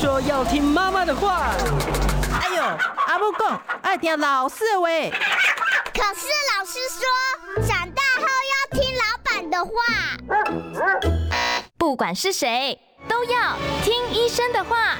说要听妈妈的话。哎呦，阿母讲爱听老师喂。可是老师说，长大后要听老板的话。不管是谁，都要听医生的话。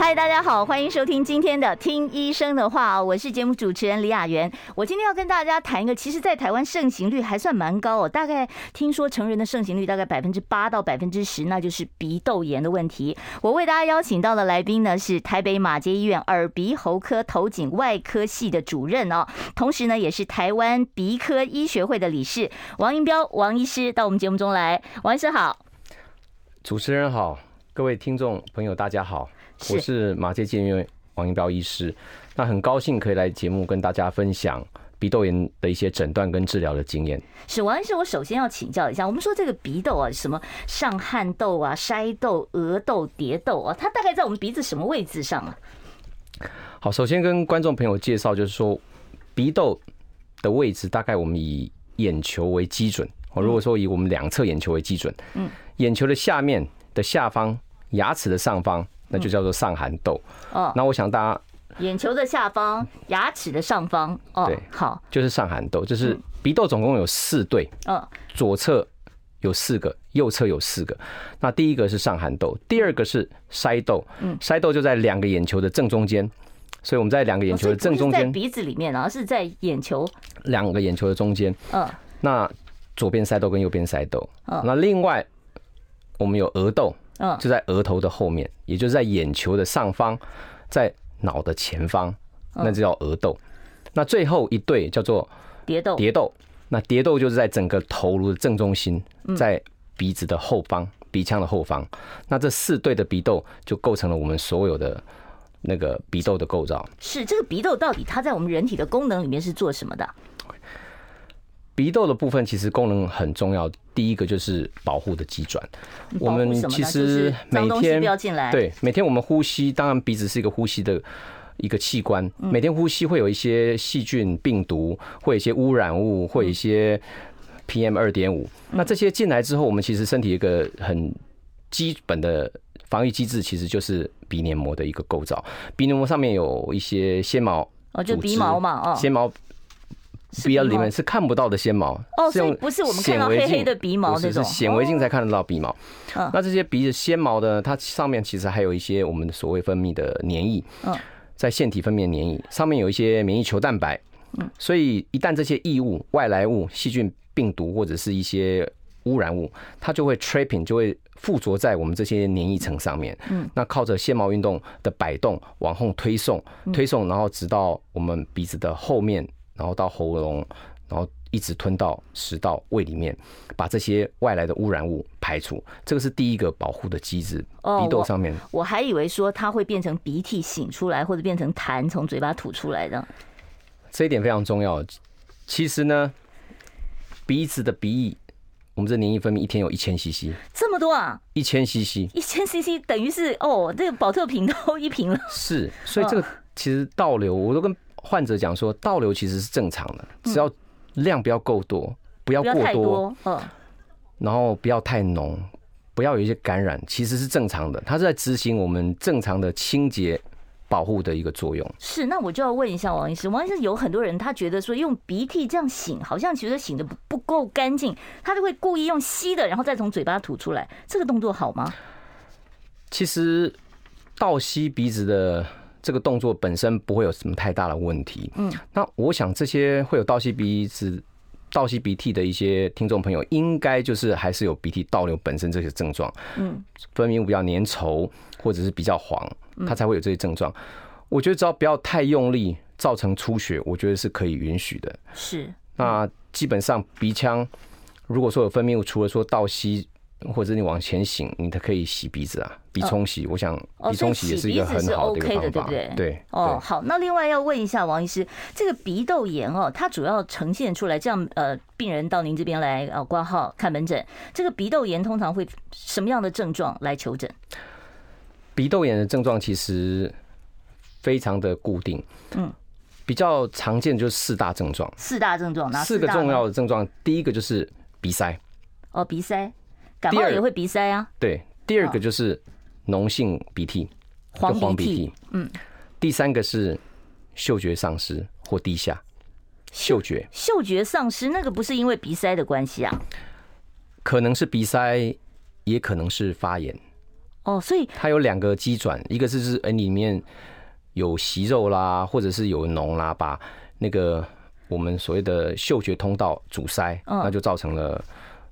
嗨，大家好，欢迎收听今天的《听医生的话》，我是节目主持人李雅媛。我今天要跟大家谈一个，其实，在台湾盛行率还算蛮高哦，大概听说成人的盛行率大概百分之八到百分之十，那就是鼻窦炎的问题。我为大家邀请到的来宾呢，是台北马街医院耳鼻喉科头颈外科系的主任哦，同时呢，也是台湾鼻科医学会的理事王英彪王医师到我们节目中来。王医师好，主持人好，各位听众朋友大家好。我是马偕建院王英彪医师，那很高兴可以来节目跟大家分享鼻窦炎的一些诊断跟治疗的经验。是王医师，我首先要请教一下，我们说这个鼻窦啊，什么上汗窦啊、筛窦、额窦、蝶窦啊，它大概在我们鼻子什么位置上啊？好，首先跟观众朋友介绍，就是说鼻窦的位置大概我们以眼球为基准。哦，如果说以我们两侧眼球为基准，嗯，眼球的下面的下方，牙齿的上方。那就叫做上寒痘。哦，那我想大家眼球的下方，牙齿的上方。哦，对，好，就是上寒痘，就是鼻窦总共有四对。嗯，左侧有四个，右侧有四个。那第一个是上寒痘，第二个是筛痘。嗯，筛窦就在两个眼球的正中间，所以我们在两个眼球的正中间，鼻子里面，然后是在眼球两个眼球的中间。嗯，那左边筛窦跟右边筛窦。嗯，那另外我们有额窦。嗯，就在额头的后面，也就是在眼球的上方，在脑的前方，那就叫额窦。那最后一对叫做蝶窦，蝶窦。那蝶窦就是在整个头颅的正中心，在鼻子的后方，鼻腔的后方。那这四对的鼻窦就构成了我们所有的那个鼻窦的构造。是这个鼻窦到底它在我们人体的功能里面是做什么的？鼻窦的部分其实功能很重要，第一个就是保护的机转。我们其实每天对每天我们呼吸，当然鼻子是一个呼吸的一个器官，每天呼吸会有一些细菌、病毒，会有一些污染物，会有一些 PM 二点五。那这些进来之后，我们其实身体一个很基本的防御机制，其实就是鼻黏膜的一个构造。鼻黏膜上面有一些纤毛，哦，就鼻毛嘛，哦，纤毛。鼻里面是看不到的纤毛哦，所以不是我们看到黑黑的鼻毛那种，是显微镜才看得到鼻毛。那这些鼻子纤毛的，它上面其实还有一些我们所谓分泌的黏液，在腺体分泌的黏液上面有一些免疫球蛋白，所以一旦这些异物、外来物、细菌、病毒或者是一些污染物，它就会 trapping，就会附着在我们这些黏液层上面。嗯，那靠着纤毛运动的摆动往后推送，推送，然后直到我们鼻子的后面。然后到喉咙，然后一直吞到食道、胃里面，把这些外来的污染物排除。这个是第一个保护的机制。鼻窦上面，我还以为说它会变成鼻涕擤出来，或者变成痰从嘴巴吐出来的。这一点非常重要。其实呢，鼻子的鼻翼，我们这黏液分泌一天有一千 CC，这么多啊！一千 CC，一千 CC 等于是哦，这个保特瓶都一瓶了。是，所以这个其实倒流，我都跟。患者讲说，倒流其实是正常的，只要量不要够多，不要过多，嗯，然后不要太浓，不要有一些感染，其实是正常的。它是在执行我们正常的清洁保护的一个作用。是，那我就要问一下王医师，王医师有很多人他觉得说用鼻涕这样擤，好像其实擤得不够干净，他就会故意用吸的，然后再从嘴巴吐出来，这个动作好吗？其实倒吸鼻子的。这个动作本身不会有什么太大的问题。嗯，那我想这些会有倒吸鼻子、倒吸鼻涕的一些听众朋友，应该就是还是有鼻涕倒流本身这些症状。嗯，分泌物比较粘稠或者是比较黄，它才会有这些症状。我觉得只要不要太用力造成出血，我觉得是可以允许的。是。那基本上鼻腔如果说有分泌物，除了说倒吸。或者你往前擤，你都可以洗鼻子啊，鼻冲洗。我想鼻冲洗也是一个很好的一个方法，对不对？对。哦，好，那另外要问一下王医师，这个鼻窦炎哦，它主要呈现出来这样呃，病人到您这边来呃挂号看门诊，这个鼻窦炎通常会什么样的症状来求诊？鼻窦炎的症状其实非常的固定，嗯，比较常见就是四大症状。四大症状，哪四个重要的症状？第一个就是鼻塞。哦，鼻塞。感冒也会鼻塞啊？对，第二个就是脓性鼻涕，黄鼻涕。嗯。第三个是嗅觉丧失或低下。嗅觉，嗅觉丧失，那个不是因为鼻塞的关系啊？可能是鼻塞，也可能是发炎。哦，所以它有两个机转，一个是是哎里面有息肉啦，或者是有脓啦，把那个我们所谓的嗅觉通道阻塞，那就造成了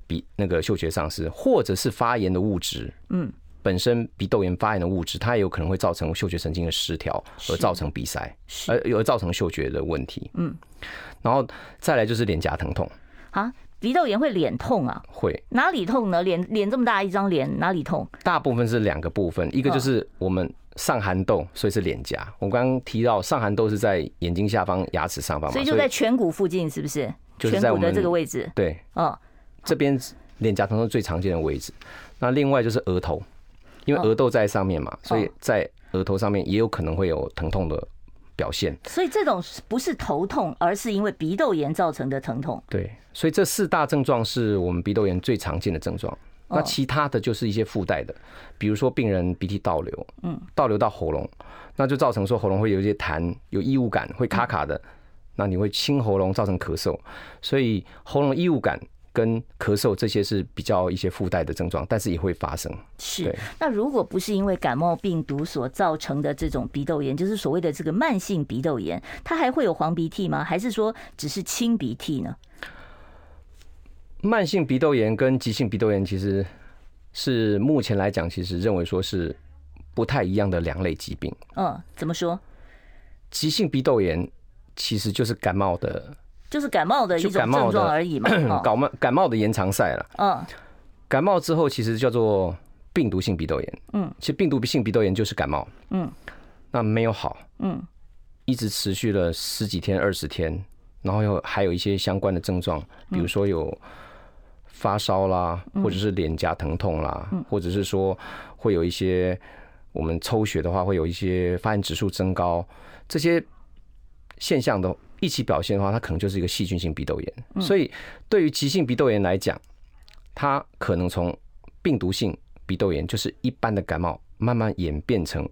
鼻那个嗅觉丧失，或者是发炎的物质。嗯。本身鼻窦炎发炎的物质，它也有可能会造成嗅觉神经的失调，而造成鼻塞，而而造成嗅觉的问题。嗯，然后再来就是脸颊疼痛啊，鼻窦炎会脸痛啊？会，哪里痛呢？脸脸这么大一张脸，哪里痛？大部分是两个部分，一个就是我们上寒痘，所以是脸颊。我刚刚提到上寒痘是在眼睛下方，牙齿上方嘛，所以就在颧骨附近，是不是？就是在我们颧骨的这个位置。对，哦，这边脸颊疼痛最常见的位置。那另外就是额头。因为额窦在上面嘛，所以在额头上面也有可能会有疼痛的表现。所以这种不是头痛，而是因为鼻窦炎造成的疼痛。对，所以这四大症状是我们鼻窦炎最常见的症状。那其他的就是一些附带的，比如说病人鼻涕倒流，嗯，倒流到喉咙，那就造成说喉咙会有一些痰，有异物感，会卡卡的，那你会清喉咙，造成咳嗽。所以喉咙异物感。跟咳嗽这些是比较一些附带的症状，但是也会发生。是，那如果不是因为感冒病毒所造成的这种鼻窦炎，就是所谓的这个慢性鼻窦炎，它还会有黄鼻涕吗？还是说只是清鼻涕呢？慢性鼻窦炎跟急性鼻窦炎其实是目前来讲，其实认为说是不太一样的两类疾病。嗯，怎么说？急性鼻窦炎其实就是感冒的。就是感冒的一种症状而已嘛，感冒感冒的延长赛了。嗯，感冒之后其实叫做病毒性鼻窦炎。嗯，其实病毒性鼻窦炎就是感冒。嗯，那没有好。嗯，一直持续了十几天、二十天，然后又还有一些相关的症状，比如说有发烧啦，或者是脸颊疼痛啦，或者是说会有一些我们抽血的话会有一些发炎指数增高，这些现象都。一起表现的话，它可能就是一个细菌性鼻窦炎。所以，对于急性鼻窦炎来讲，它可能从病毒性鼻窦炎，就是一般的感冒，慢慢演变成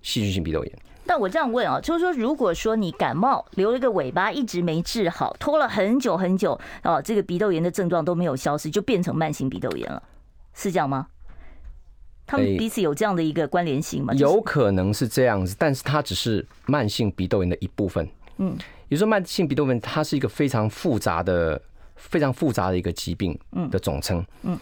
细菌性鼻窦炎。那我这样问啊，就是说，如果说你感冒留了一个尾巴，一直没治好，拖了很久很久，哦，这个鼻窦炎的症状都没有消失，就变成慢性鼻窦炎了，是这样吗？他们彼此有这样的一个关联性吗？有可能是这样子，但是它只是慢性鼻窦炎的一部分。嗯，比如说慢性鼻窦炎，它是一个非常复杂的、非常复杂的一个疾病的总称。嗯，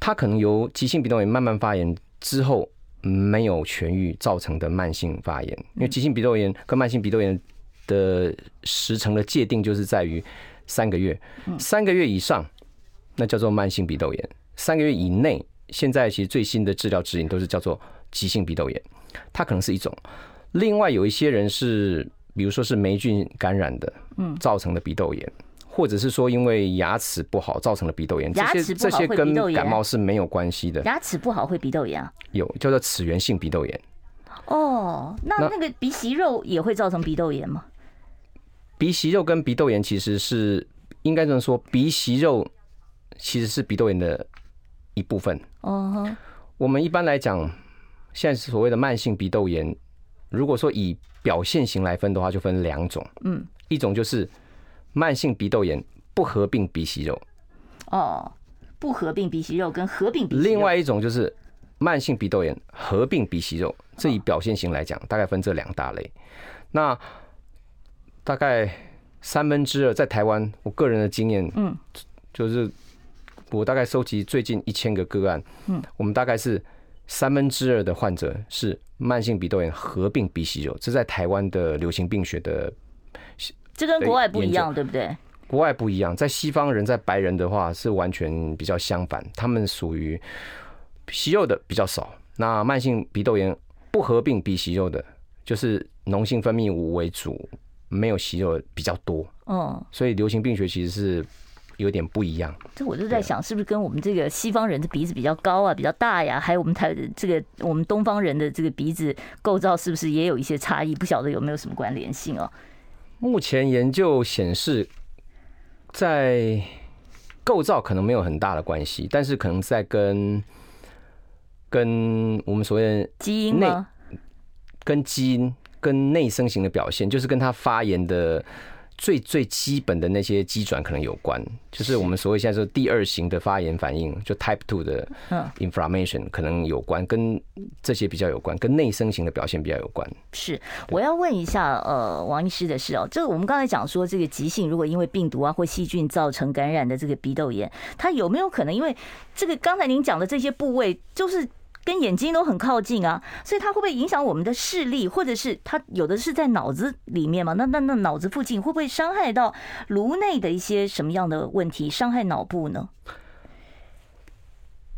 它可能由急性鼻窦炎慢慢发炎之后没有痊愈造成的慢性发炎。因为急性鼻窦炎跟慢性鼻窦炎的时程的界定就是在于三个月，三个月以上那叫做慢性鼻窦炎，三个月以内，现在其实最新的治疗指引都是叫做急性鼻窦炎。它可能是一种，另外有一些人是。比如说是霉菌感染的，嗯，造成的鼻窦炎，或者是说因为牙齿不好造成的鼻窦炎，这些这些跟感冒是没有关系的。牙齿不好会鼻窦炎啊？有叫做齿源性鼻窦炎。哦，那那个鼻息肉也会造成鼻窦炎吗？鼻息肉跟鼻窦炎其实是应该这么说，鼻息肉其实是鼻窦炎的一部分。哦，我们一般来讲，现在所谓的慢性鼻窦炎。如果说以表现型来分的话，就分两种。嗯，一种就是慢性鼻窦炎不合并鼻息肉。哦，不合并鼻息肉跟合并鼻息肉。另外一种就是慢性鼻窦炎合并鼻息肉。这以表现型来讲，大概分这两大类。那大概三分之二在台湾，我个人的经验，嗯，就是我大概收集最近一千个个案，嗯，我们大概是。三分之二的患者是慢性鼻窦炎合并鼻息肉，这在台湾的流行病学的，这跟国外不一样，对不对？国外不一样，在西方人在白人的话是完全比较相反，他们属于息肉的比较少。那慢性鼻窦炎不合并鼻息肉的，就是脓性分泌物为主，没有息肉比较多。嗯，所以流行病学其实是。有点不一样，这我就在想，是不是跟我们这个西方人的鼻子比较高啊，比较大呀？还有我们台这个我们东方人的这个鼻子构造，是不是也有一些差异？不晓得有没有什么关联性哦？目前研究显示，在构造可能没有很大的关系，但是可能在跟跟我们所谓的基因内跟基因跟内生型的表现，就是跟他发炎的。最最基本的那些机转可能有关，就是我们所谓现在说第二型的发炎反应，就 Type Two 的 inflammation 可能有关，跟这些比较有关，跟内生型的表现比较有关。是，我要问一下，呃，王医师的是哦，这个我们刚才讲说，这个急性如果因为病毒啊或细菌造成感染的这个鼻窦炎，它有没有可能因为这个刚才您讲的这些部位就是？跟眼睛都很靠近啊，所以它会不会影响我们的视力，或者是它有的是在脑子里面嘛？那那那脑子附近会不会伤害到颅内的一些什么样的问题，伤害脑部呢？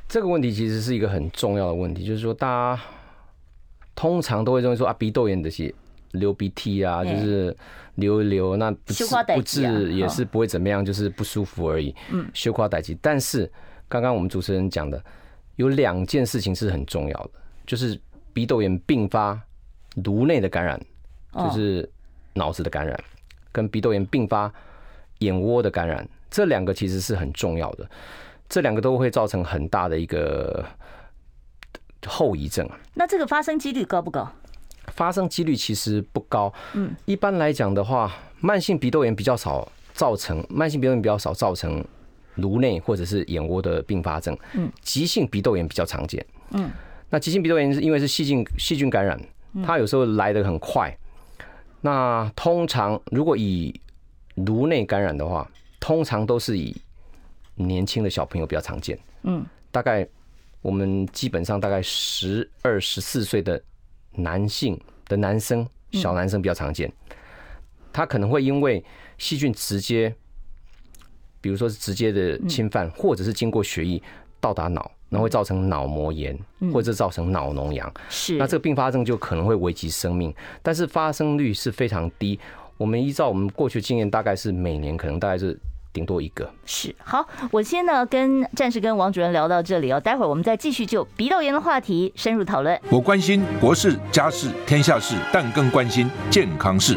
这个问题其实是一个很重要的问题，就是说大家通常都会认为说啊，鼻窦炎的些流鼻涕啊，就是流一流，那不治不治也是不会怎么样，就是不舒服而已。嗯，羞夸代志。但是刚刚我们主持人讲的。有两件事情是很重要的，就是鼻窦炎并发颅内的感染，就是脑子的感染，跟鼻窦炎并发眼窝的感染，这两个其实是很重要的，这两个都会造成很大的一个后遗症。那这个发生几率高不高？发生几率其实不高。嗯，一般来讲的话，慢性鼻窦炎比较少造成，慢性鼻窦炎比较少造成。颅内或者是眼窝的并发症，嗯，急性鼻窦炎比较常见，嗯，那急性鼻窦炎是因为是细菌细菌感染，它有时候来得很快，那通常如果以颅内感染的话，通常都是以年轻的小朋友比较常见，嗯，大概我们基本上大概十二十四岁的男性的男生小男生比较常见，他可能会因为细菌直接。比如说是直接的侵犯，或者是经过血液到达脑，然后会造成脑膜炎，或者造成脑脓疡。是，那这个并发症就可能会危及生命，但是发生率是非常低。我们依照我们过去经验，大概是每年可能大概是顶多一个。是，好，我先呢跟暂时跟王主任聊到这里哦，待会儿我们再继续就鼻窦炎的话题深入讨论。我关心国事、家事、天下事，但更关心健康事。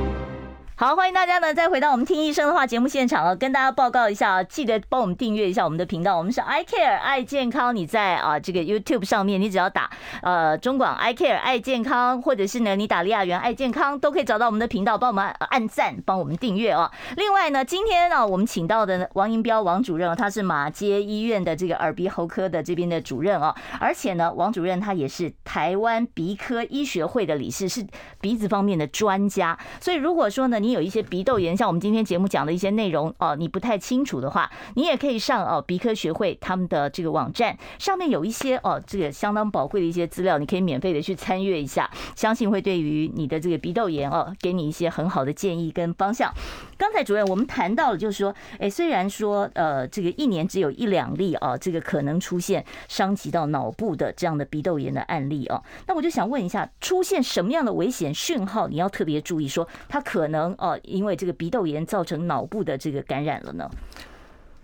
好，欢迎大家呢，再回到我们听医生的话节目现场啊，跟大家报告一下啊，记得帮我们订阅一下我们的频道，我们是 I Care 爱健康。你在啊这个 YouTube 上面，你只要打呃中广 I Care 爱健康，或者是呢你打李雅媛爱健康，都可以找到我们的频道，帮我们按赞，帮我们订阅哦。另外呢，今天呢我们请到的王银彪王主任，他是马街医院的这个耳鼻喉科的这边的主任哦，而且呢王主任他也是台湾鼻科医学会的理事，是鼻子方面的专家。所以如果说呢你有一些鼻窦炎，像我们今天节目讲的一些内容哦，你不太清楚的话，你也可以上哦鼻科学会他们的这个网站，上面有一些哦这个相当宝贵的一些资料，你可以免费的去参阅一下，相信会对于你的这个鼻窦炎哦，给你一些很好的建议跟方向。刚才主任我们谈到了，就是说，哎，虽然说呃这个一年只有一两例啊，这个可能出现伤及到脑部的这样的鼻窦炎的案例哦，那我就想问一下，出现什么样的危险讯号，你要特别注意，说它可能哦。因为这个鼻窦炎造成脑部的这个感染了呢？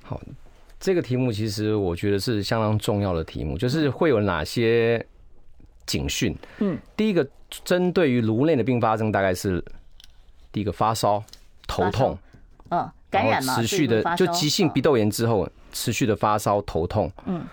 好，这个题目其实我觉得是相当重要的题目，就是会有哪些警讯？嗯，第一个针对于颅内的并发症，大概是第一个发烧、头痛，嗯，感染嘛，持续的就急性鼻窦炎之后持续的发烧、头痛，嗯，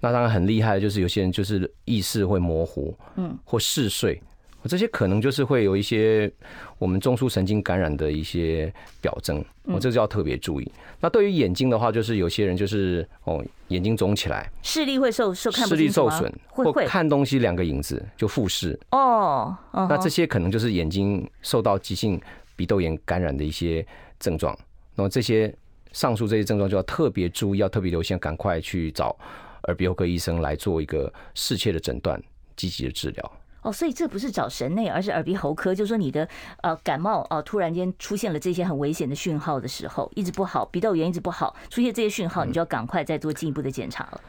那当然很厉害的就是有些人就是意识会模糊，嗯，或嗜睡。这些可能就是会有一些我们中枢神经感染的一些表征，我这个就要特别注意。那对于眼睛的话，就是有些人就是哦眼睛肿起来，视力会受受看视力受损，或看东西两个影子就复视哦。那这些可能就是眼睛受到急性鼻窦炎感染的一些症状。那么这些上述这些症状就要特别注意，要特别留心，赶快去找耳鼻喉科医生来做一个适切的诊断，积极的治疗。哦，所以这不是找神内，而是耳鼻喉科。就是说你的呃感冒哦，突然间出现了这些很危险的讯号的时候，一直不好，鼻窦炎一直不好，出现这些讯号，你就要赶快再做进一步的检查了。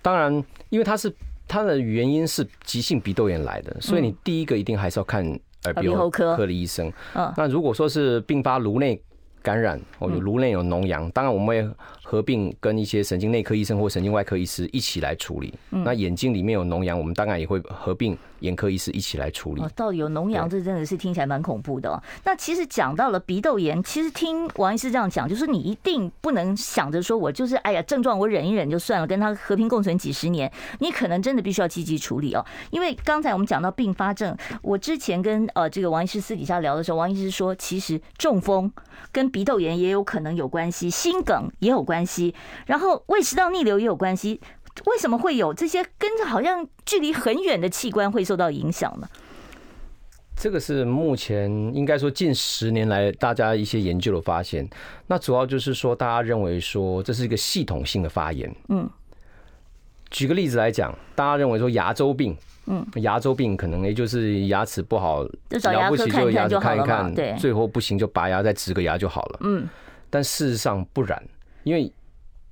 当然，因为它是它的原因是急性鼻窦炎来的，所以你第一个一定还是要看耳鼻喉科的医生。嗯，那如果说是并发颅内感染，哦，有颅内有脓疡，当然我们会合并跟一些神经内科医生或神经外科医师一起来处理。那眼睛里面有脓疡，我们当然也会合并眼科医师一起来处理。哦，到底有脓疡，这真的是听起来蛮恐怖的哦。那其实讲到了鼻窦炎，其实听王医师这样讲，就是你一定不能想着说我就是哎呀症状我忍一忍就算了，跟他和平共存几十年，你可能真的必须要积极处理哦。因为刚才我们讲到并发症，我之前跟呃这个王医师私底下聊的时候，王医师说，其实中风跟鼻窦炎也有可能有关系，心梗也有关系，然后胃食道逆流也有关系。为什么会有这些跟着好像距离很远的器官会受到影响呢？这个是目前应该说近十年来大家一些研究的发现。那主要就是说，大家认为说这是一个系统性的发炎。嗯，举个例子来讲，大家认为说牙周病，嗯，牙周病可能也就是牙齿不好，了不起就牙齿看一看，对，最后不行就拔牙再植个牙就好了。嗯，但事实上不然，因为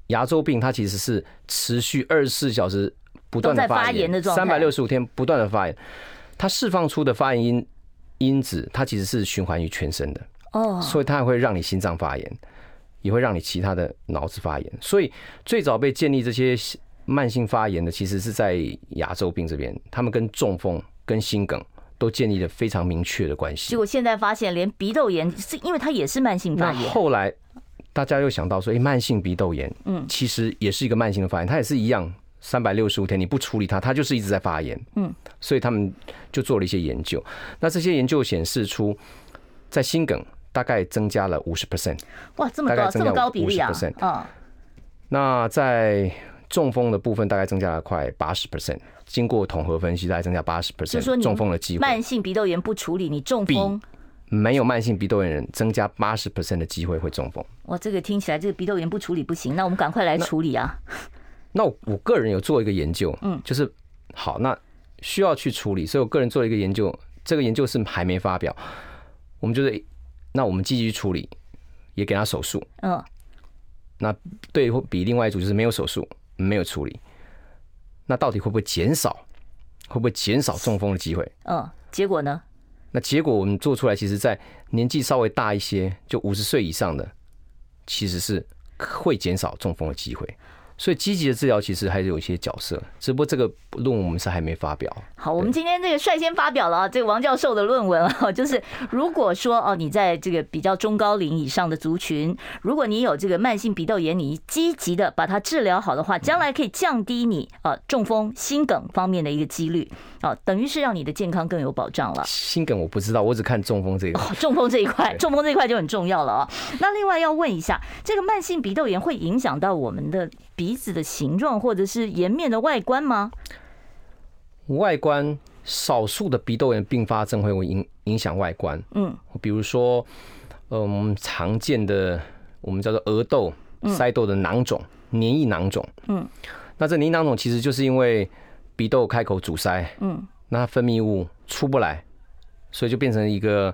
牙周病它其实是持续二十四小时不断的发炎，三百六十五天不断的发炎，它释放出的发炎因因子，它其实是循环于全身的哦，所以它会让你心脏发炎，也会让你其他的脑子发炎。所以最早被建立这些慢性发炎的，其实是在牙周病这边，他们跟中风、跟心梗都建立了非常明确的关系。结果现在发现，连鼻窦炎是因为它也是慢性发炎，后来。大家又想到说，哎，慢性鼻窦炎，嗯，其实也是一个慢性的发炎，它也是一样，三百六十五天你不处理它，它就是一直在发炎，嗯，所以他们就做了一些研究。那这些研究显示出，在心梗大概增加了五十 percent，哇，这么高，这么高比例啊，嗯。那在中风的部分，大概增加了快八十 percent，经过统合分析，大概增加八十 percent，中风的机会。慢性鼻窦炎不处理，你中风。没有慢性鼻窦炎人增加八十 percent 的机会会中风。哇，这个听起来这个鼻窦炎不处理不行，那我们赶快来处理啊！那，那我个人有做一个研究，嗯，就是好，那需要去处理，所以我个人做了一个研究，这个研究是还没发表。我们就是，那我们积极处理，也给他手术，嗯，那对比另外一组就是没有手术，没有处理，那到底会不会减少？会不会减少中风的机会？嗯，结果呢？那结果我们做出来，其实，在年纪稍微大一些，就五十岁以上的，其实是会减少中风的机会。所以积极的治疗其实还是有一些角色，只不过这个论文我们是还没发表。好，我们今天这个率先发表了啊，这个王教授的论文啊，就是如果说哦，你在这个比较中高龄以上的族群，如果你有这个慢性鼻窦炎，你积极的把它治疗好的话，将来可以降低你啊中风、心梗方面的一个几率啊，等于是让你的健康更有保障了。心梗我不知道，我只看中风这一块。中风这一块，中风这一块就很重要了啊。那另外要问一下，这个慢性鼻窦炎会影响到我们的鼻子的形状或者是颜面的外观吗？外观，少数的鼻窦炎并发症会影影响外观。嗯，比如说，嗯，常见的我们叫做额窦、腮窦的囊肿、黏液囊肿。嗯，那这黏液囊肿其实就是因为鼻窦开口阻塞。嗯，那它分泌物出不来，所以就变成一个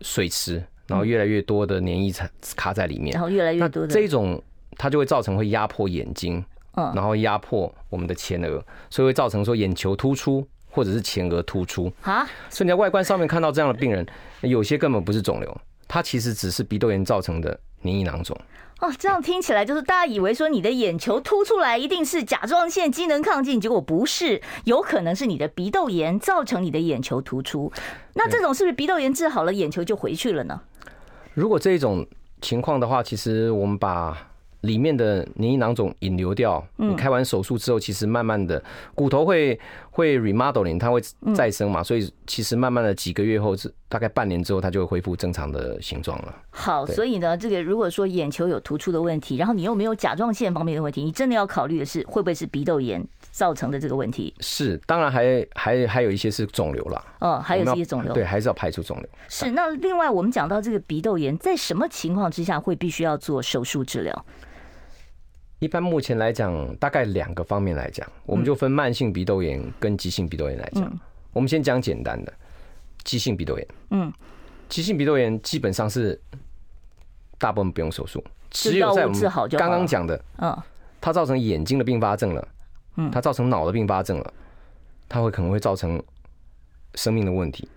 水池，然后越来越多的黏液卡在里面，然后越来越多的这种。它就会造成会压迫眼睛，嗯，然后压迫我们的前额，所以会造成说眼球突出或者是前额突出啊。所以你在外观上面看到这样的病人，有些根本不是肿瘤，它其实只是鼻窦炎造成的黏液囊肿。哦，这样听起来就是大家以为说你的眼球凸出来一定是甲状腺机能亢进，结果不是，有可能是你的鼻窦炎造成你的眼球突出。那这种是不是鼻窦炎治好了，眼球就回去了呢？如果这种情况的话，其实我们把里面的黏液囊肿引流掉，你开完手术之后，其实慢慢的骨头会会 remodeling，它会再生嘛，所以其实慢慢的几个月后，是大概半年之后，它就会恢复正常的形状了。好，所以呢，这个如果说眼球有突出的问题，然后你又没有甲状腺方面的问题，你真的要考虑的是会不会是鼻窦炎造成的这个问题？是，当然还还还有一些是肿瘤了。哦，还有一些肿瘤，对，还是要排除肿瘤。是，那另外我们讲到这个鼻窦炎，在什么情况之下会必须要做手术治疗？一般目前来讲，大概两个方面来讲，我们就分慢性鼻窦炎跟急性鼻窦炎来讲。我们先讲简单的，急性鼻窦炎。嗯，急性鼻窦炎基本上是大部分不用手术，只有在我们刚刚讲的，嗯，它造成眼睛的并发症了，嗯，它造成脑的并发症了，它会可能会造成生命的问题。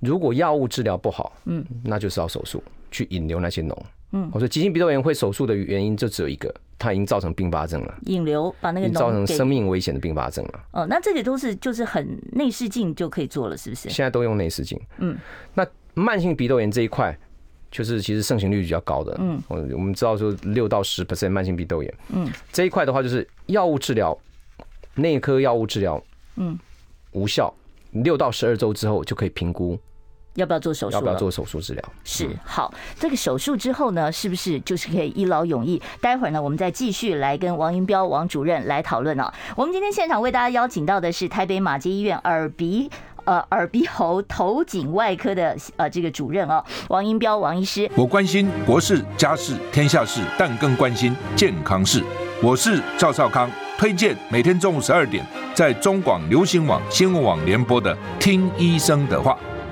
如果药物治疗不好，嗯，那就是要手术去引流那些脓。嗯，我说急性鼻窦炎会手术的原因就只有一个，它已经造成并发症了，引流把那个脓造成生命危险的并发症了。哦，那这个都是就是很内视镜就可以做了，是不是？现在都用内视镜。嗯，那慢性鼻窦炎这一块，就是其实盛行率比较高的。嗯，我我们知道说六到十 percent 慢性鼻窦炎。嗯，这一块的话就是药物治疗，内科药物治疗，嗯，无效，六到十二周之后就可以评估。要不要做手术？要不要做手术治疗？是好，这个手术之后呢，是不是就是可以一劳永逸？待会儿呢，我们再继续来跟王英彪王主任来讨论啊。我们今天现场为大家邀请到的是台北马偕医院耳鼻呃耳鼻喉头颈外科的呃这个主任哦，王英彪王医师。我关心国事家事天下事，但更关心健康事。我是赵少康，推荐每天中午十二点在中广流行网新闻网联播的《听医生的话》。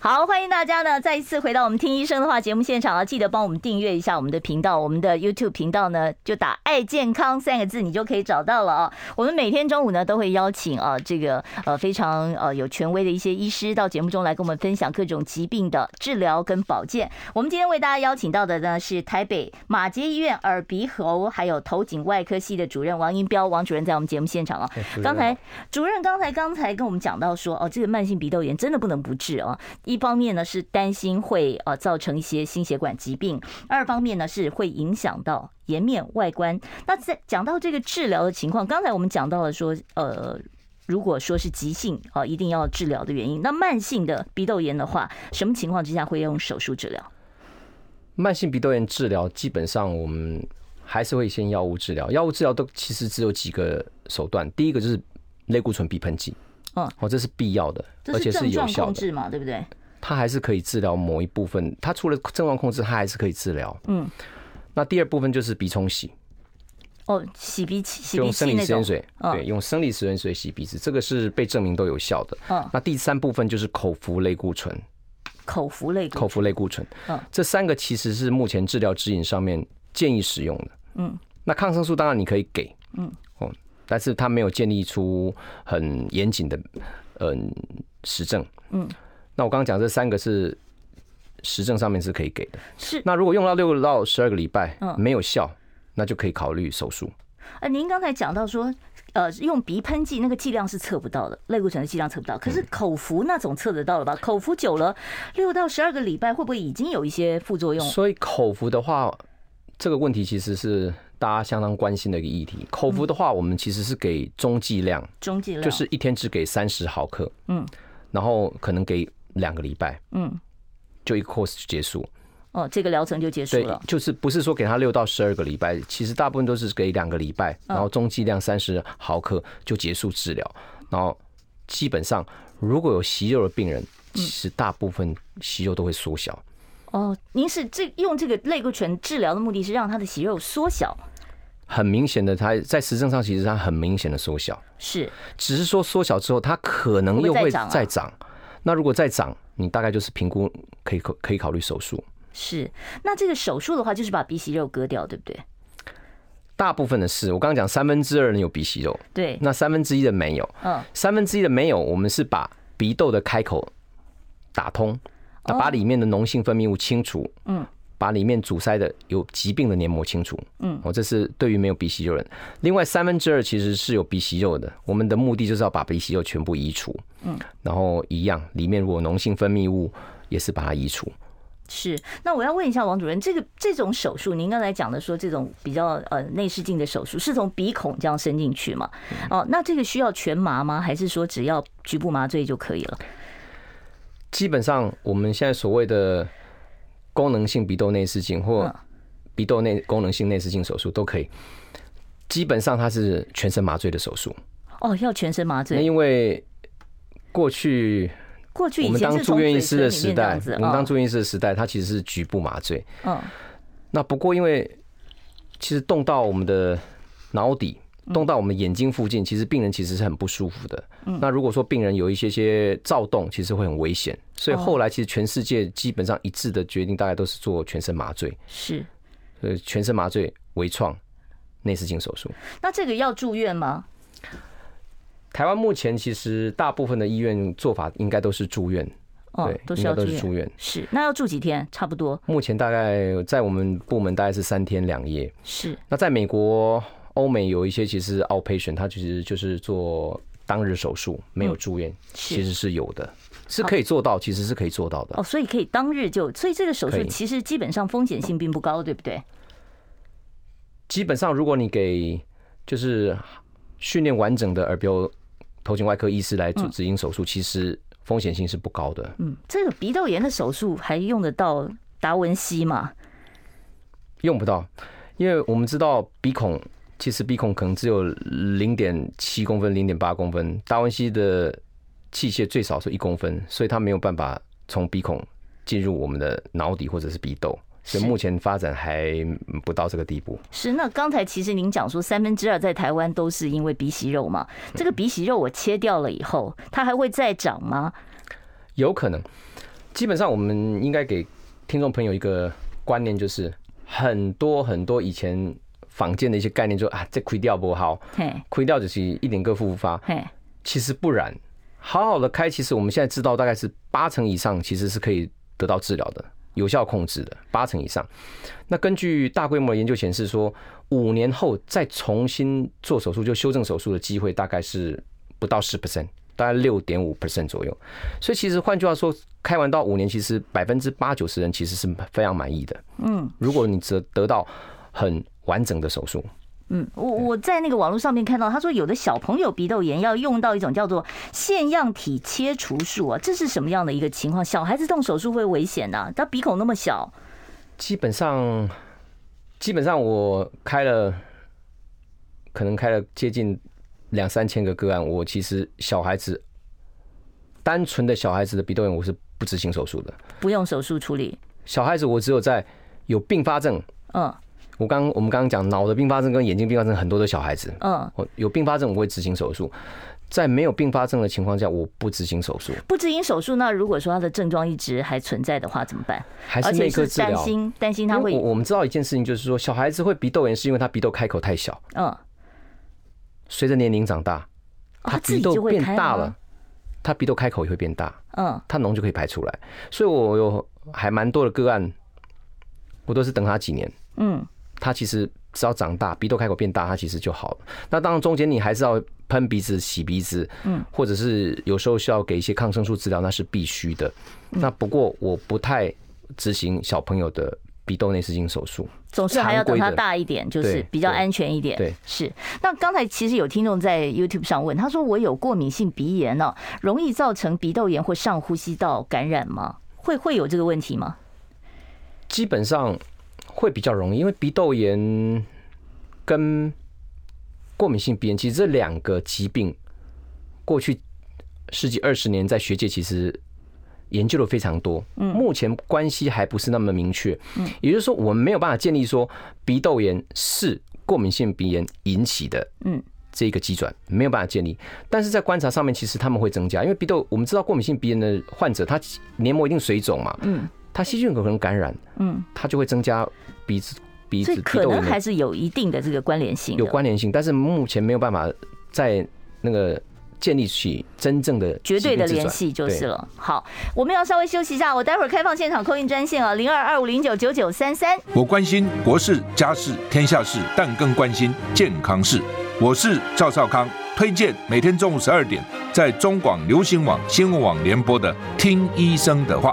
好，欢迎大家呢，再一次回到我们听医生的话节目现场啊！记得帮我们订阅一下我们的频道，我们的 YouTube 频道呢，就打“爱健康”三个字，你就可以找到了啊！我们每天中午呢，都会邀请啊，这个呃非常呃有权威的一些医师到节目中来跟我们分享各种疾病的治疗跟保健。我们今天为大家邀请到的呢，是台北马偕医院耳鼻喉还有头颈外科系的主任王英彪王主任，在我们节目现场啊。刚才主任刚才刚才跟我们讲到说，哦，这个慢性鼻窦炎真的不能不治啊！一方面呢是担心会呃造成一些心血管疾病，二方面呢是会影响到颜面外观。那在讲到这个治疗的情况，刚才我们讲到了说，呃，如果说是急性啊，一定要治疗的原因，那慢性的鼻窦炎的话，什么情况之下会用手术治疗？慢性鼻窦炎治疗基本上我们还是会先药物治疗，药物治疗都其实只有几个手段，第一个就是类固醇鼻喷剂，嗯，哦，这是必要的，而且是有效的控制嘛，对不对？它还是可以治疗某一部分，它除了症状控制，它还是可以治疗。嗯，那第二部分就是鼻冲洗。哦，洗鼻器，用生理食盐水，对，用生理食盐水洗鼻子，这个是被证明都有效的。嗯，那第三部分就是口服类固醇。口服类口服类固醇，嗯，这三个其实是目前治疗指引上面建议使用的。嗯，那抗生素当然你可以给，嗯，哦，但是他没有建立出很严谨的嗯实证。嗯。那我刚刚讲这三个是实证上面是可以给的，是。那如果用到六到十二个礼拜嗯没有效，那就可以考虑手术。呃，您刚才讲到说，呃，用鼻喷剂那个剂量是测不到的，类固醇的剂量测不到，可是口服那种测得到了吧？口服久了六到十二个礼拜，会不会已经有一些副作用？所以口服的话，这个问题其实是大家相当关心的一个议题。口服的话，我们其实是给中剂量，中剂量就是一天只给三十毫克，嗯，然后可能给。两个礼拜，嗯，就一个 course 就结束，哦，这个疗程就结束了。就是不是说给他六到十二个礼拜，其实大部分都是给两个礼拜，然后中剂量三十毫克就结束治疗。然后基本上如果有息肉的病人，其实大部分息肉都会缩小。哦，您是这用这个类固醇治疗的目的是让他的息肉缩小？很明显的，他在实证上其实他很明显的缩小，是，只是说缩小之后，它可能又会再长。那如果再长，你大概就是评估可以可可以考虑手术。是，那这个手术的话，就是把鼻息肉割掉，对不对？大部分的是，我刚刚讲三分之二人有鼻息肉，对，那三分之一的没有。嗯，三分之一的没有，我们是把鼻窦的开口打通，把里面的脓性分泌物清除。嗯。把里面阻塞的有疾病的黏膜清除，嗯，哦，这是对于没有鼻息肉人。另外三分之二其实是有鼻息肉的，我们的目的就是要把鼻息肉全部移除，嗯，然后一样，里面如果脓性分泌物也是把它移除。是，那我要问一下王主任，这个这种手术，您刚才讲的说这种比较呃内视镜的手术，是从鼻孔这样伸进去吗？哦，那这个需要全麻吗？还是说只要局部麻醉就可以了？基本上我们现在所谓的。功能性鼻窦内视镜或鼻窦内功能性内视镜手术都可以，基本上它是全身麻醉的手术。哦，要全身麻醉。那因为过去过去我们当住院医师的时代，我们当住院医师的时代，它其实是局部麻醉。嗯。那不过因为其实动到我们的脑底，动到我们眼睛附近，其实病人其实是很不舒服的。那如果说病人有一些些躁动，其实会很危险。所以后来其实全世界基本上一致的决定，大概都是做全身麻醉。是，呃，全身麻醉、微创、内视镜手术。那这个要住院吗？台湾目前其实大部分的医院做法应该都是住院。哦，都是要住院。是，那要住几天？差不多。目前大概在我们部门大概是三天两夜。是。那在美国、欧美有一些其实 outpatient，它其实就是做当日手术，没有住院，其实是有的，是可以做到，其实是可以做到的。哦，所以可以当日就，所以这个手术其实基本上风险性并不高，对不对？基本上，如果你给就是训练完整的耳鼻头颈外科医师来做执行手术，其实。风险性是不高的。嗯，这个鼻窦炎的手术还用得到达文西吗？用不到，因为我们知道鼻孔其实鼻孔可能只有零点七公分、零点八公分，达文西的器械最少是一公分，所以它没有办法从鼻孔进入我们的脑底或者是鼻窦，所以目前发展还不到这个地步。是，那刚才其实您讲说三分之二在台湾都是因为鼻息肉嘛？这个鼻息肉我切掉了以后，它还会再长吗？有可能，基本上我们应该给听众朋友一个观念，就是很多很多以前坊间的一些概念，就啊，这亏掉不好，亏掉就是一点个复发，其实不然，好好的开，其实我们现在知道大概是八成以上，其实是可以得到治疗的，有效控制的八成以上。那根据大规模的研究显示说，五年后再重新做手术，就修正手术的机会大概是不到十 percent。大概六点五 percent 左右，所以其实换句话说，开完到五年，其实百分之八九十人其实是非常满意的。嗯，如果你得得到很完整的手术，嗯，我我在那个网络上面看到，他说有的小朋友鼻窦炎要用到一种叫做腺样体切除术啊，这是什么样的一个情况？小孩子动手术会危险呐？他鼻孔那么小，基本上基本上我开了，可能开了接近。两三千个个案，我其实小孩子单纯的小孩子的鼻窦炎，我是不执行手术的，不用手术处理。小孩子我只有在有并发症，嗯，我刚我们刚刚讲脑的并发症跟眼睛并发症很多的小孩子，嗯，有并发症我会执行手术，在没有并发症的情况下，我不执行手术。不执行手术，那如果说他的症状一直还存在的话，怎么办？还是内科治疗？担心担心他会。我我们知道一件事情，就是说小孩子会鼻窦炎，是因为他鼻窦开口太小，嗯。随着年龄长大，他鼻窦变大了，他鼻窦开口也会变大，嗯，他脓就可以排出来。所以我有还蛮多的个案，我都是等他几年，嗯，他其实只要长大，鼻窦开口变大，他其实就好了。那当然中间你还是要喷鼻子、洗鼻子，嗯，或者是有时候需要给一些抗生素治疗，那是必须的。那不过我不太执行小朋友的。鼻窦内视镜手术总是还要等它大一点，就是比较安全一点。对，是。那刚才其实有听众在 YouTube 上问，他说：“我有过敏性鼻炎呢，容易造成鼻窦炎或上呼吸道感染吗？会会有这个问题吗？”基本上会比较容易，因为鼻窦炎跟过敏性鼻炎其实这两个疾病，过去十几二十年在学界其实。研究的非常多，目前关系还不是那么明确。嗯，也就是说，我们没有办法建立说鼻窦炎是过敏性鼻炎引起的。嗯，这个机转没有办法建立。但是在观察上面，其实他们会增加，因为鼻窦我们知道过敏性鼻炎的患者，他黏膜一定水肿嘛。嗯，他细菌可能感染。嗯，它就会增加鼻子鼻子鼻窦炎，可能还是有一定的这个关联性。有关联性，但是目前没有办法在那个。建立起真正的绝对的联系就是了。好，我们要稍微休息一下，我待会儿开放现场 call in 专线啊，零二二五零九九九三三。我关心国事、家事、天下事，但更关心健康事。我是赵少康，推荐每天中午十二点在中广流行网、新闻网联播的《听医生的话》。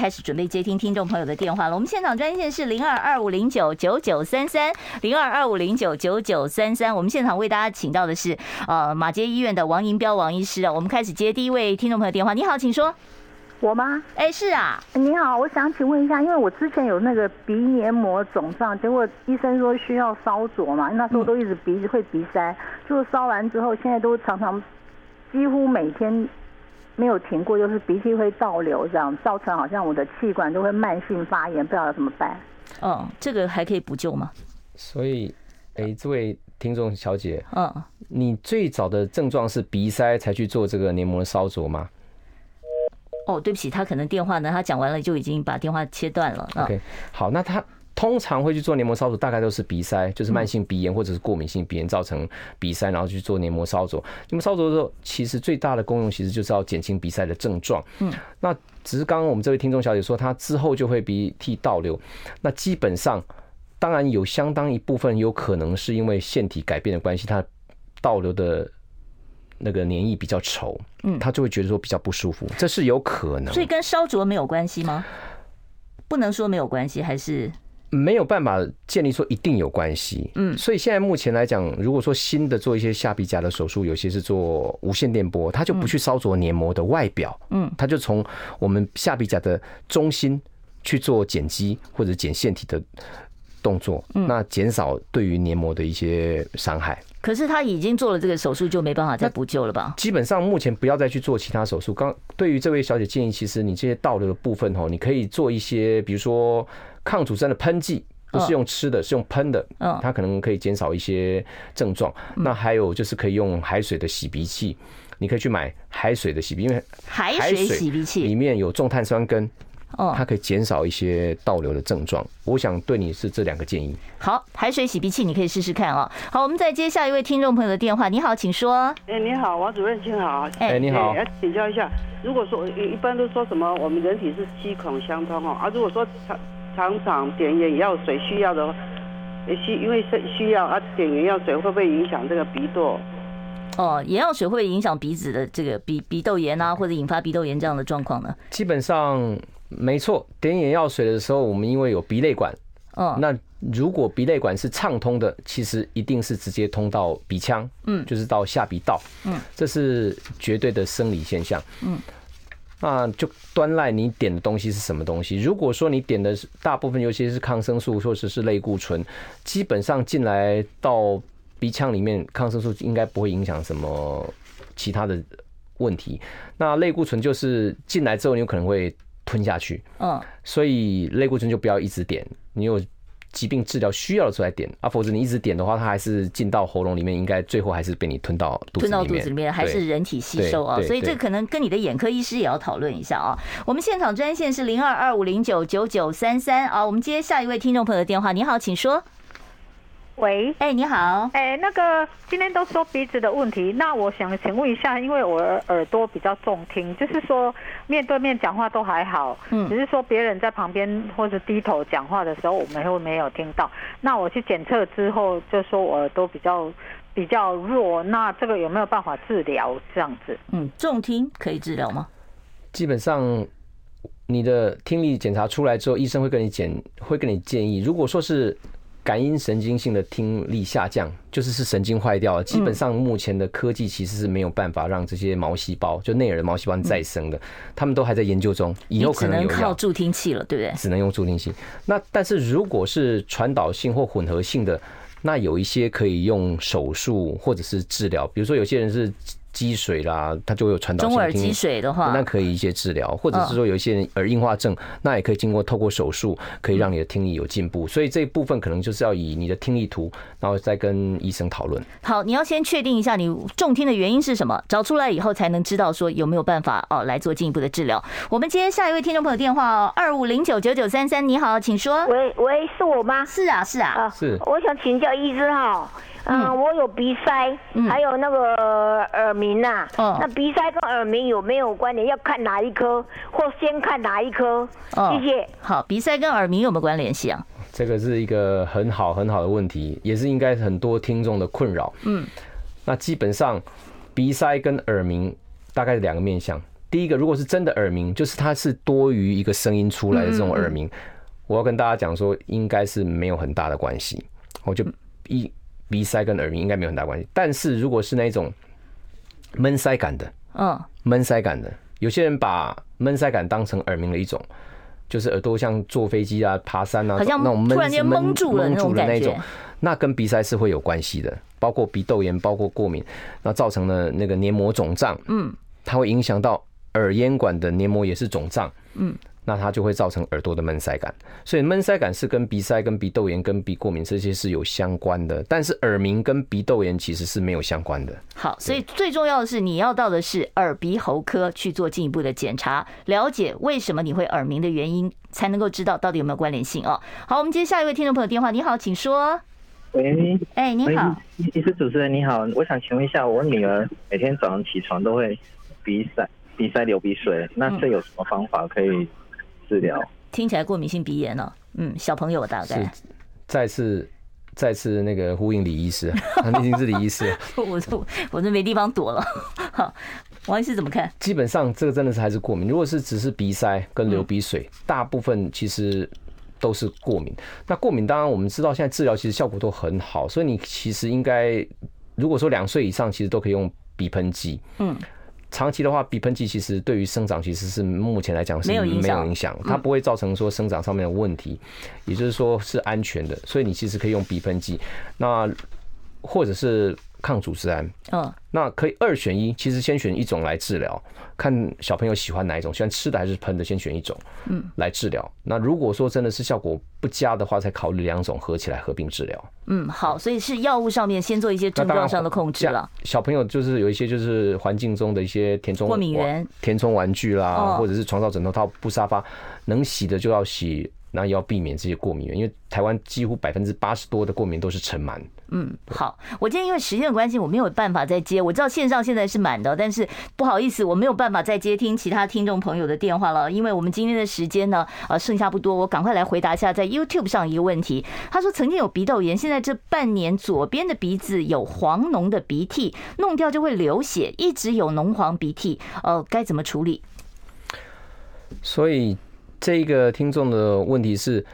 开始准备接听听众朋友的电话了。我们现场专线是零二二五零九九九三三零二二五零九九九三三。我们现场为大家请到的是呃马街医院的王银彪王医师啊。我们开始接第一位听众朋友电话。你好，请说。我吗？哎，是啊。你好，我想请问一下，因为我之前有那个鼻黏膜肿胀，结果医生说需要烧灼嘛，那时候都一直鼻子会鼻塞，就烧完之后，现在都常常几乎每天没有停过，就是鼻涕会倒流，这样造成好像我的气管都会慢性发炎，不知道要怎么办。嗯，这个还可以补救吗？所以，哎，这位听众小姐，嗯，你最早的症状是鼻塞才去做这个黏膜烧灼吗？哦，对不起，他可能电话呢，他讲完了就已经把电话切断了。OK，好，那他通常会去做黏膜烧灼，大概都是鼻塞，就是慢性鼻炎或者是过敏性鼻炎造成鼻塞，然后去做黏膜烧灼。黏膜烧灼的时候，其实最大的功用其实就是要减轻鼻塞的症状。嗯，那只是刚刚我们这位听众小姐说，她之后就会鼻涕倒流，那基本上当然有相当一部分有可能是因为腺体改变的关系，它倒流的。那个黏液比较稠，嗯，他就会觉得说比较不舒服，这是有可能。所以跟烧灼没有关系吗？不能说没有关系，还是没有办法建立说一定有关系。嗯，所以现在目前来讲，如果说新的做一些下鼻甲的手术，有些是做无线电波，它就不去烧灼黏膜的外表，嗯，它就从我们下鼻甲的中心去做剪肌或者剪腺体的动作，嗯那减少对于黏膜的一些伤害。可是他已经做了这个手术，就没办法再补救了吧？基本上目前不要再去做其他手术。刚对于这位小姐建议，其实你这些倒流的部分哦，你可以做一些，比如说抗组织的喷剂，不是用吃的，是用喷的，嗯，它可能可以减少一些症状。那还有就是可以用海水的洗鼻器，你可以去买海水的洗鼻，因为海水洗鼻器里面有重碳酸根。哦，它可以减少一些倒流的症状。我想对你是这两个建议。好，海水洗鼻器你可以试试看哦。好，我们再接下一位听众朋友的电话。你好，请说。哎，你好，王主任，你好。哎，你好。要请教一下，如果说一般都说什么我们人体是七孔相通哦，啊，如果说常常常点眼药水需要的话，需因为是需要啊，点眼药水会不会影响这个鼻窦？哦，眼药水会影响鼻子的这个鼻鼻窦炎啊，或者引发鼻窦炎这样的状况呢？基本上。没错，点眼药水的时候，我们因为有鼻泪管，哦，那如果鼻泪管是畅通的，其实一定是直接通到鼻腔，嗯，就是到下鼻道，嗯，这是绝对的生理现象，嗯，那就端赖你点的东西是什么东西。如果说你点的是大部分，尤其是抗生素或者是类固醇，基本上进来到鼻腔里面，抗生素应该不会影响什么其他的问题。那类固醇就是进来之后，你有可能会。吞下去，嗯，所以类固醇就不要一直点，你有疾病治疗需要的时候来点啊，否则你一直点的话，它还是进到喉咙里面，应该最后还是被你吞到肚子里面，吞到肚子里面还是人体吸收啊，所以这可能跟你的眼科医师也要讨论一下啊。我们现场专线是零二二五零九九九三三啊，我们接下一位听众朋友的电话，你好，请说。喂，哎，你好，哎，那个今天都说鼻子的问题，那我想请问一下，因为我耳朵比较重听，就是说面对面讲话都还好，嗯，只是说别人在旁边或者低头讲话的时候，我们会没有听到。那我去检测之后，就说我耳朵比较比较弱，那这个有没有办法治疗？这样子，嗯，重听可以治疗吗？基本上，你的听力检查出来之后，医生会跟你检，会跟你建议，如果说是。感应神经性的听力下降，就是是神经坏掉了。基本上目前的科技其实是没有办法让这些毛细胞，就内耳的毛细胞再生的，他们都还在研究中。以后可能有只能靠助听器了，对不对？只能用助听器。那但是如果是传导性或混合性的，那有一些可以用手术或者是治疗，比如说有些人是。积水啦，它就会有传导性。中耳积水的话，那可以一些治疗，或者是说有一些人耳硬化症，那也可以经过透过手术，可以让你的听力有进步。所以这一部分可能就是要以你的听力图，然后再跟医生讨论。好，你要先确定一下你重听的原因是什么，找出来以后才能知道说有没有办法哦来做进一步的治疗。我们接下一位听众朋友电话哦，二五零九九九三三，你好，请说。喂喂，是我吗？是啊是啊，是。我想请教医生哈。嗯，我有鼻塞，还有那个耳鸣呐。嗯，那鼻塞跟耳鸣有没有关联？要看哪一科，或先看哪一科？谢谢。好，鼻塞跟耳鸣有没有关联系啊？这个是一个很好很好的问题，也是应该很多听众的困扰。嗯，那基本上鼻塞跟耳鸣大概是两个面向。第一个，如果是真的耳鸣，就是它是多于一个声音出来的这种耳鸣，我要跟大家讲说，应该是没有很大的关系。我就一。鼻塞跟耳鸣应该没有很大关系，但是如果是那种闷塞感的，嗯，闷塞感的，有些人把闷塞感当成耳鸣的一种，就是耳朵像坐飞机啊、爬山啊，好像那种突然间蒙住了那种感觉，那跟鼻塞是会有关系的，包括鼻窦炎、包括过敏，那造成了那个黏膜肿胀，嗯，它会影响到耳咽管的黏膜也是肿胀，嗯。那它就会造成耳朵的闷塞感，所以闷塞感是跟鼻塞、跟鼻窦炎、跟鼻过敏这些是有相关的，但是耳鸣跟鼻窦炎其实是没有相关的。好，所以最重要的是你要到的是耳鼻喉科去做进一步的检查，了解为什么你会耳鸣的原因，才能够知道到底有没有关联性哦。好，我们接下一位听众朋友电话，你好，请说。喂，哎，你好，你是主持人你好，我想请问一下，我女儿每天早上起床都会鼻塞、鼻塞流鼻水，那这有什么方法可以？治疗听起来过敏性鼻炎了，嗯，小朋友大概再次再次那个呼应李医师，那已经是李医师，我都我这没地方躲了。好，王医师怎么看？基本上这个真的是还是过敏。如果是只是鼻塞跟流鼻水，大部分其实都是过敏。那过敏当然我们知道现在治疗其实效果都很好，所以你其实应该如果说两岁以上其实都可以用鼻喷剂，嗯。长期的话，鼻喷剂其实对于生长其实是目前来讲是没有影响，它不会造成说生长上面的问题，也就是说是安全的，所以你其实可以用鼻喷剂，那或者是。抗组织胺，嗯，那可以二选一，其实先选一种来治疗，看小朋友喜欢哪一种，喜欢吃的还是喷的，先选一种，嗯，来治疗。那如果说真的是效果不佳的话，才考虑两种合起来合并治疗。嗯，好，所以是药物上面先做一些症状上的控制了。小朋友就是有一些就是环境中的一些填充过敏源、填充玩具啦，或者是床罩、枕头套、布沙发，能洗的就要洗。那也要避免这些过敏源，因为台湾几乎百分之八十多的过敏都是尘螨。嗯，好，我今天因为时间的关系，我没有办法再接。我知道线上现在是满的，但是不好意思，我没有办法再接听其他听众朋友的电话了，因为我们今天的时间呢，呃，剩下不多，我赶快来回答一下在 YouTube 上一个问题。他说曾经有鼻窦炎，现在这半年左边的鼻子有黄脓的鼻涕，弄掉就会流血，一直有脓黄鼻涕，呃，该怎么处理？所以。这个听众的问题是，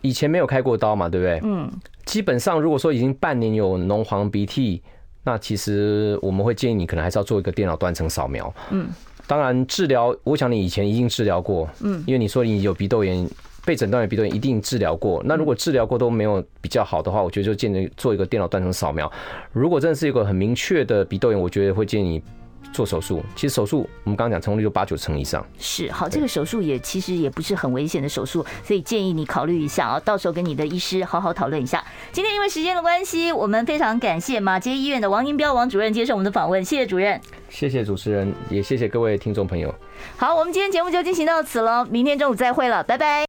以前没有开过刀嘛，对不对？嗯。基本上，如果说已经半年有脓黄鼻涕，那其实我们会建议你可能还是要做一个电脑断层扫描。嗯。当然，治疗，我想你以前一定治疗过。嗯。因为你说你有鼻窦炎，被诊断有鼻窦炎，一定治疗过。那如果治疗过都没有比较好的话，我觉得就建议做一个电脑断层扫描。如果真的是一个很明确的鼻窦炎，我觉得会建议你。做手术，其实手术我们刚刚讲成功率就八九成以上。是，好，这个手术也其实也不是很危险的手术，所以建议你考虑一下啊，到时候跟你的医师好好讨论一下。今天因为时间的关系，我们非常感谢马街医院的王英彪王主任接受我们的访问，谢谢主任。谢谢主持人，也谢谢各位听众朋友。好，我们今天节目就进行到此了，明天中午再会了，拜拜。